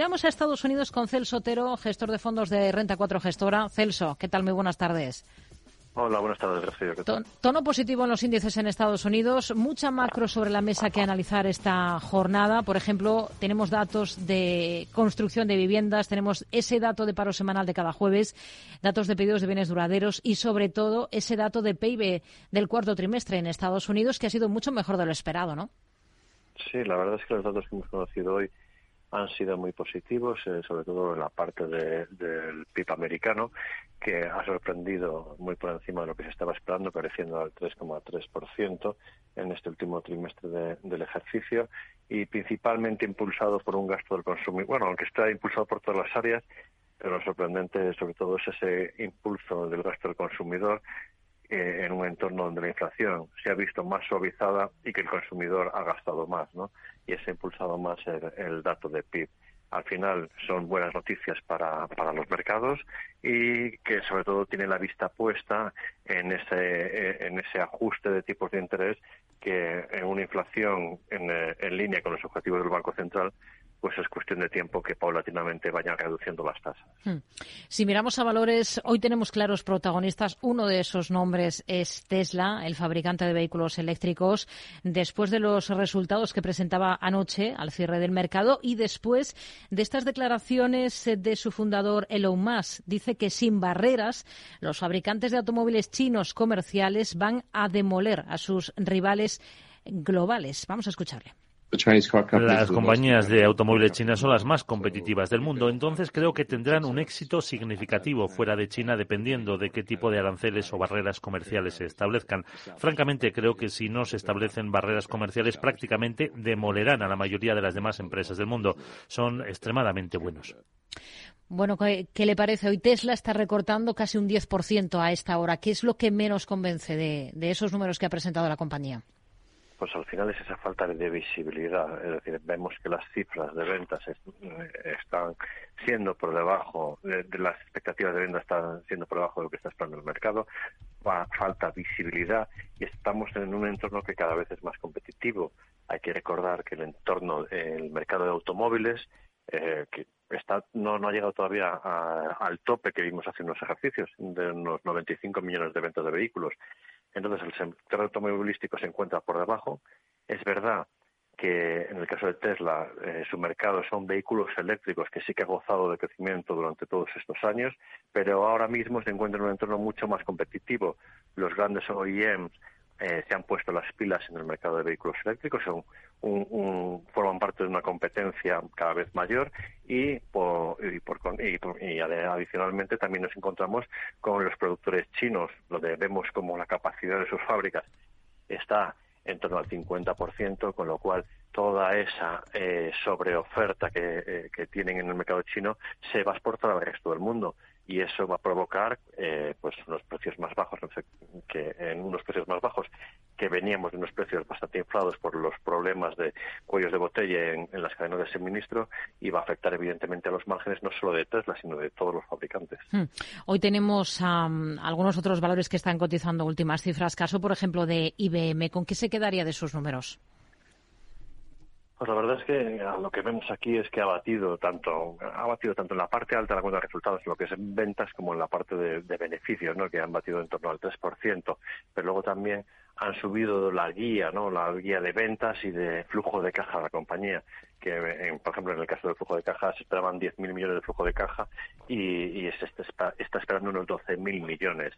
Vamos a Estados Unidos con Celso Otero, gestor de fondos de Renta 4 Gestora. Celso, ¿qué tal? Muy buenas tardes. Hola, buenas tardes, gracias. Tono positivo en los índices en Estados Unidos. Mucha macro sobre la mesa que analizar esta jornada. Por ejemplo, tenemos datos de construcción de viviendas, tenemos ese dato de paro semanal de cada jueves, datos de pedidos de bienes duraderos y, sobre todo, ese dato de PIB del cuarto trimestre en Estados Unidos que ha sido mucho mejor de lo esperado, ¿no? Sí, la verdad es que los datos que hemos conocido hoy han sido muy positivos, eh, sobre todo en la parte del PIB americano, que ha sorprendido muy por encima de lo que se estaba esperando, creciendo al 3,3% en este último trimestre del ejercicio y principalmente impulsado por un gasto del consumidor. Bueno, aunque está impulsado por todas las áreas, pero lo sorprendente sobre todo es ese impulso del gasto del consumidor eh, en un entorno donde la inflación se ha visto más suavizada y que el consumidor ha gastado más, ¿no? Y se ha impulsado más el, dato de PIB. Al final son buenas noticias para, para los mercados y que sobre todo tiene la vista puesta en ese, eh, en ese ajuste de tipos de interés que en una inflación en, eh, en línea con los objetivos del Banco Central pues es cuestión de tiempo que paulatinamente vayan reduciendo las tasas. Hmm. Si miramos a valores, hoy tenemos claros protagonistas. Uno de esos nombres es Tesla, el fabricante de vehículos eléctricos, después de los resultados que presentaba anoche al cierre del mercado y después de estas declaraciones de su fundador Elon Musk. Dice que sin barreras los fabricantes de automóviles chinos comerciales van a demoler a sus rivales globales. Vamos a escucharle. Las compañías de automóviles chinas son las más competitivas del mundo, entonces creo que tendrán un éxito significativo fuera de China dependiendo de qué tipo de aranceles o barreras comerciales se establezcan. Francamente, creo que si no se establecen barreras comerciales prácticamente demolerán a la mayoría de las demás empresas del mundo. Son extremadamente buenos. Bueno, ¿qué, le parece? Hoy Tesla está recortando casi un 10% a esta hora. ¿Qué es lo que menos convence de esos números que ha presentado la compañía? Pues al final es esa falta de visibilidad. Es decir, vemos que las cifras de ventas eh, están siendo por debajo, de, las expectativas de ventas están siendo por debajo de lo que está esperando el mercado. falta visibilidad y estamos en un entorno que cada vez es más competitivo. Hay que recordar que el entorno, el mercado de automóviles, eh, que está, no, no ha llegado todavía al tope que vimos hace unos ejercicios, de unos 95 millones de ventas de vehículos. Entonces el sector automovilístico se encuentra por debajo. Es verdad que en el caso de Tesla eh, su mercado son vehículos eléctricos que sí que ha gozado de crecimiento durante todos estos años, pero ahora mismo se encuentra en un entorno mucho más competitivo. Los grandes OEMs eh, se han puesto las pilas en el mercado de vehículos eléctricos, un, forman parte de una competencia cada vez mayor y, por, y, por, y, adicionalmente también nos encontramos con los productores chinos, donde vemos como la capacidad de sus fábricas está en torno al 50%, con lo cual toda esa eh, sobreoferta que, eh, que tienen en el mercado chino se va a exportar al resto del mundo y eso va a provocar eh, pues unos precios más bajos que en unos precios más bajos de unos precios bastante inflados por los problemas de cuellos de botella en, las cadenas de suministro y va a afectar evidentemente a los márgenes no solo de Tesla sino de todos los fabricantes. Hmm. Hoy tenemos algunos otros valores que están cotizando últimas cifras. Caso, por ejemplo, de IBM. ¿Con qué se quedaría de sus números? Pues la verdad es que lo que vemos aquí es que ha batido tanto, ha batido tanto en la parte alta de la cuenta de resultados, lo que es en ventas, como en la parte de, beneficios, ¿no? que han batido en torno al 3%. Pero luego también han subido la guía, ¿no? la guía de ventas y de flujo de caja de la compañía, que por ejemplo en el caso del flujo de caja se esperaban 10.000 millones de flujo de caja y, se está, está esperando unos 12.000 millones.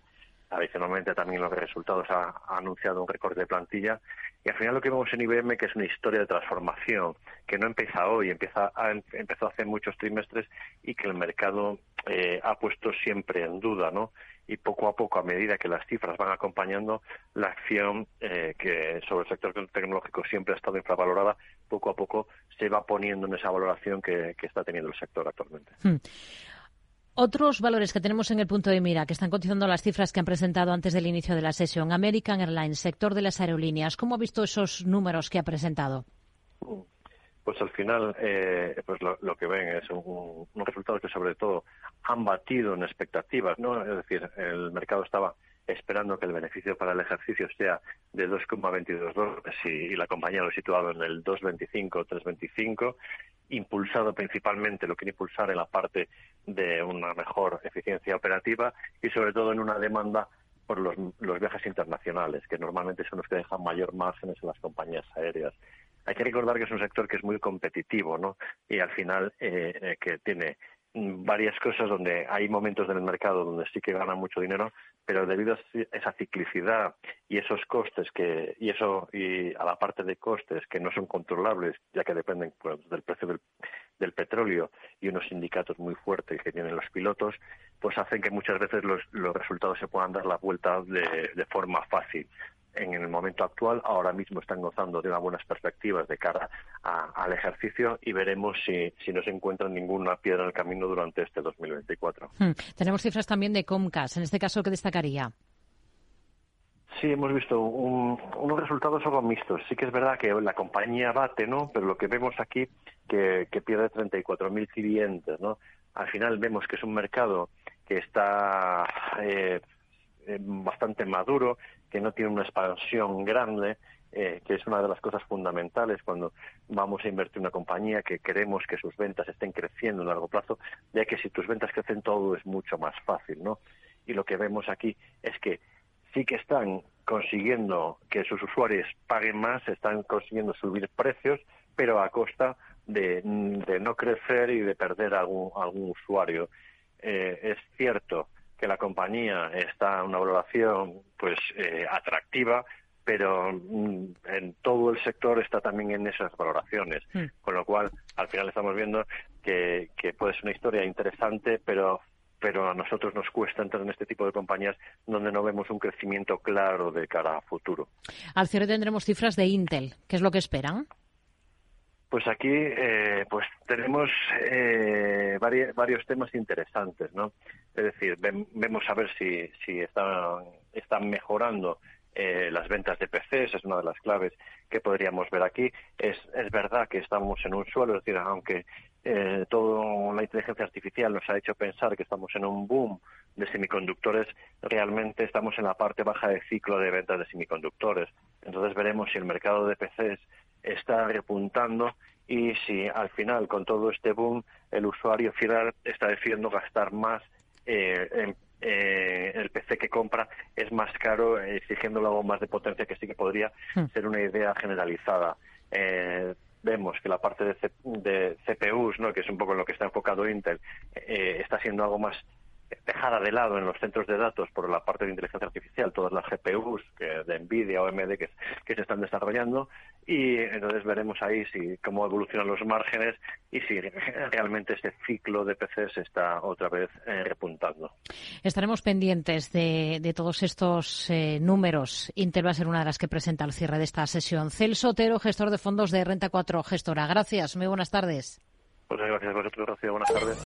Adicionalmente, también los resultados ha, anunciado un récord de plantilla. Y al final lo que vemos en IBM que es una historia de transformación, que no empieza hoy, empieza empezó hace muchos trimestres y que el mercado eh, ha puesto siempre en duda, ¿no? Y poco a poco, a medida que las cifras van acompañando, la acción eh, que sobre el sector tecnológico siempre ha estado infravalorada, poco a poco se va poniendo en esa valoración que, está teniendo el sector actualmente. Hmm. Otros valores que tenemos en el punto de mira, que están cotizando las cifras que han presentado antes del inicio de la sesión. American Airlines, sector de las aerolíneas. ¿Cómo ha visto esos números que ha presentado? Pues al final, eh, pues lo, que ven es un, resultado que sobre todo han batido en expectativas, ¿no? Es decir, el mercado estaba esperando que el beneficio para el ejercicio sea de 2,22 dólares y, la compañía lo ha situado en el 2,25 3,25 impulsado principalmente, lo quiere impulsar en la parte de una mejor eficiencia operativa y sobre todo en una demanda por los, viajes internacionales, que normalmente son los que dejan mayor márgenes en las compañías aéreas. Hay que recordar que es un sector que es muy competitivo, ¿no? Y al final eh, eh, que tiene varias cosas donde hay momentos en el mercado donde sí que gana mucho dinero, pero debido a esa ciclicidad y esos costes que y eso y a la parte de costes que no son controlables, ya que dependen pues, del precio del, del, petróleo y unos sindicatos muy fuertes que tienen los pilotos, pues hacen que muchas veces los, los resultados se puedan dar la vuelta de, de forma fácil en el momento actual ahora mismo están gozando de unas buenas perspectivas de cara al ejercicio y veremos si, si no se encuentra ninguna piedra en el camino durante este 2024. Hmm. Tenemos cifras también de Comcast. En este caso, ¿qué destacaría? Sí, hemos visto unos resultados algo mixtos. Sí que es verdad que la compañía bate, ¿no? Pero lo que vemos aquí que, que pierde 34.000 clientes, ¿no? Al final vemos que es un mercado que está eh, eh, bastante maduro, que no tiene una expansión grande, eh, que es una de las cosas fundamentales cuando vamos a invertir en una compañía, que queremos que sus ventas estén creciendo a largo plazo, ya que si tus ventas crecen todo es mucho más fácil, ¿no? Y lo que vemos aquí es que sí que están consiguiendo que sus usuarios paguen más, están consiguiendo subir precios, pero a costa de, no crecer y de perder algún, algún usuario. Eh, es cierto que la compañía está en una valoración pues eh, atractiva, pero mm, en todo el sector está también en esas valoraciones, hmm. con lo cual al final estamos viendo que, que puede ser una historia interesante, pero pero a nosotros nos cuesta entrar en este tipo de compañías donde no vemos un crecimiento claro de cara a futuro. Al cierre tendremos cifras de Intel. ¿Qué es lo que esperan? Pues aquí eh, pues tenemos eh, varios temas interesantes, ¿no? Es decir, vemos a ver si, si están, están mejorando eh, las ventas de PCs, es una de las claves que podríamos ver aquí. Es, es verdad que estamos en un suelo, es decir, aunque eh, toda la inteligencia artificial nos ha hecho pensar que estamos en un boom de semiconductores, realmente estamos en la parte baja de ciclo de ventas de semiconductores. Entonces veremos si el mercado de PCs está repuntando y si al final con todo este boom el usuario final está decidiendo gastar más eh, eh, el PC que compra es más caro exigiéndole algo más de potencia que sí que podría hmm. ser una idea generalizada. Eh, vemos que la parte de, de, CPUs, ¿no? que es un poco en lo que está enfocado Intel, está siendo algo más dejada de lado en los centros de datos por la parte de inteligencia artificial, todas las GPUs que, de Nvidia o AMD que, que, se están desarrollando y entonces veremos ahí si cómo evolucionan los márgenes y si realmente este ciclo de PCs está otra vez eh, repuntando. Estaremos pendientes de, de todos estos eh, números. Intel va a ser una de las que presenta al cierre de esta sesión. Celso Otero, gestor de fondos de Renta 4 Gestora. Gracias, muy buenas tardes. Pues gracias a vosotros, Buenas tardes.